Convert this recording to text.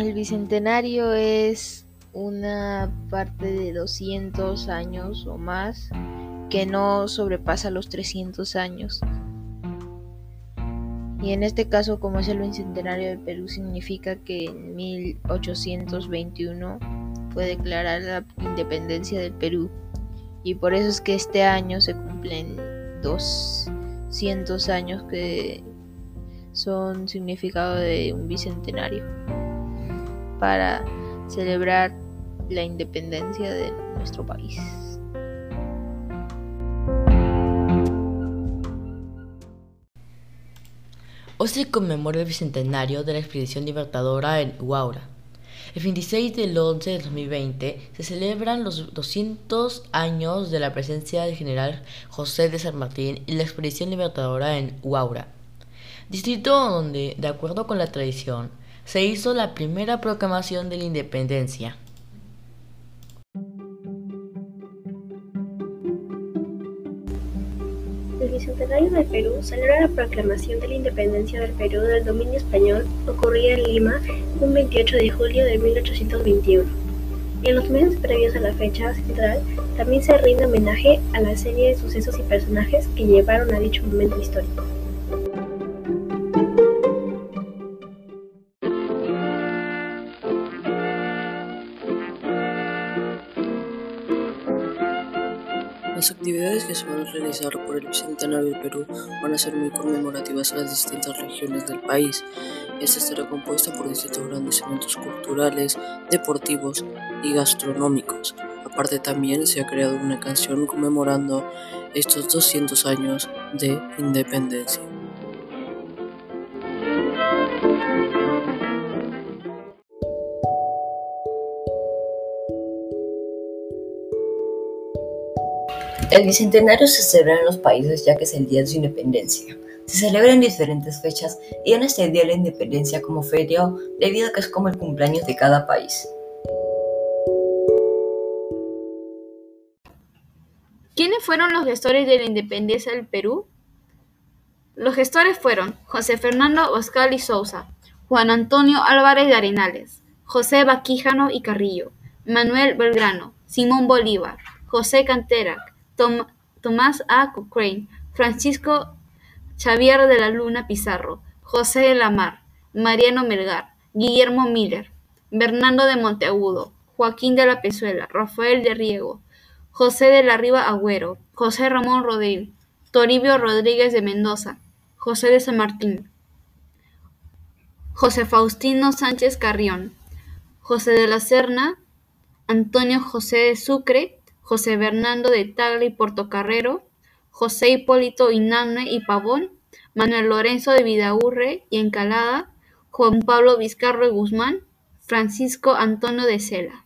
El bicentenario es una parte de 200 años o más que no sobrepasa los 300 años. Y en este caso, como es el bicentenario del Perú, significa que en 1821 fue declarada la independencia del Perú. Y por eso es que este año se cumplen 200 años que son significado de un bicentenario para celebrar la independencia de nuestro país. Hoy se conmemora el bicentenario de la expedición libertadora en Huaura. El 26 del 11 de 2020 se celebran los 200 años de la presencia del general José de San Martín y la expedición libertadora en Huaura, distrito donde, de acuerdo con la tradición, se hizo la primera proclamación de la independencia. El Bicentenario del Perú celebra la proclamación de la independencia del Perú del dominio español ocurrida en Lima un 28 de julio de 1821. En los meses previos a la fecha central también se rinde homenaje a la serie de sucesos y personajes que llevaron a dicho momento histórico. Las actividades que se van a realizar por el Bicentenario del Perú van a ser muy conmemorativas en las distintas regiones del país. Esta estará compuesta por distintos grandes eventos culturales, deportivos y gastronómicos. Aparte también se ha creado una canción conmemorando estos 200 años de independencia. El bicentenario se celebra en los países ya que es el día de su independencia. Se celebra en diferentes fechas y en este día la independencia como feriado debido a que es como el cumpleaños de cada país. ¿Quiénes fueron los gestores de la independencia del Perú? Los gestores fueron José Fernando Oscar y Sousa, Juan Antonio Álvarez de Arenales, José Baquijano y Carrillo, Manuel Belgrano, Simón Bolívar, José Tomás A. Cochrane, Francisco Xavier de la Luna Pizarro, José de la Mar, Mariano Melgar, Guillermo Miller, Bernardo de Monteagudo, Joaquín de la Pezuela, Rafael de Riego, José de la Riva Agüero, José Ramón Rodríguez, Toribio Rodríguez de Mendoza, José de San Martín, José Faustino Sánchez Carrión, José de la Serna, Antonio José de Sucre, José Bernardo de Tagle y Portocarrero, José Hipólito Inanne y Pavón, Manuel Lorenzo de Vidaurre y Encalada, Juan Pablo Vizcarro y Guzmán, Francisco Antonio de Cela.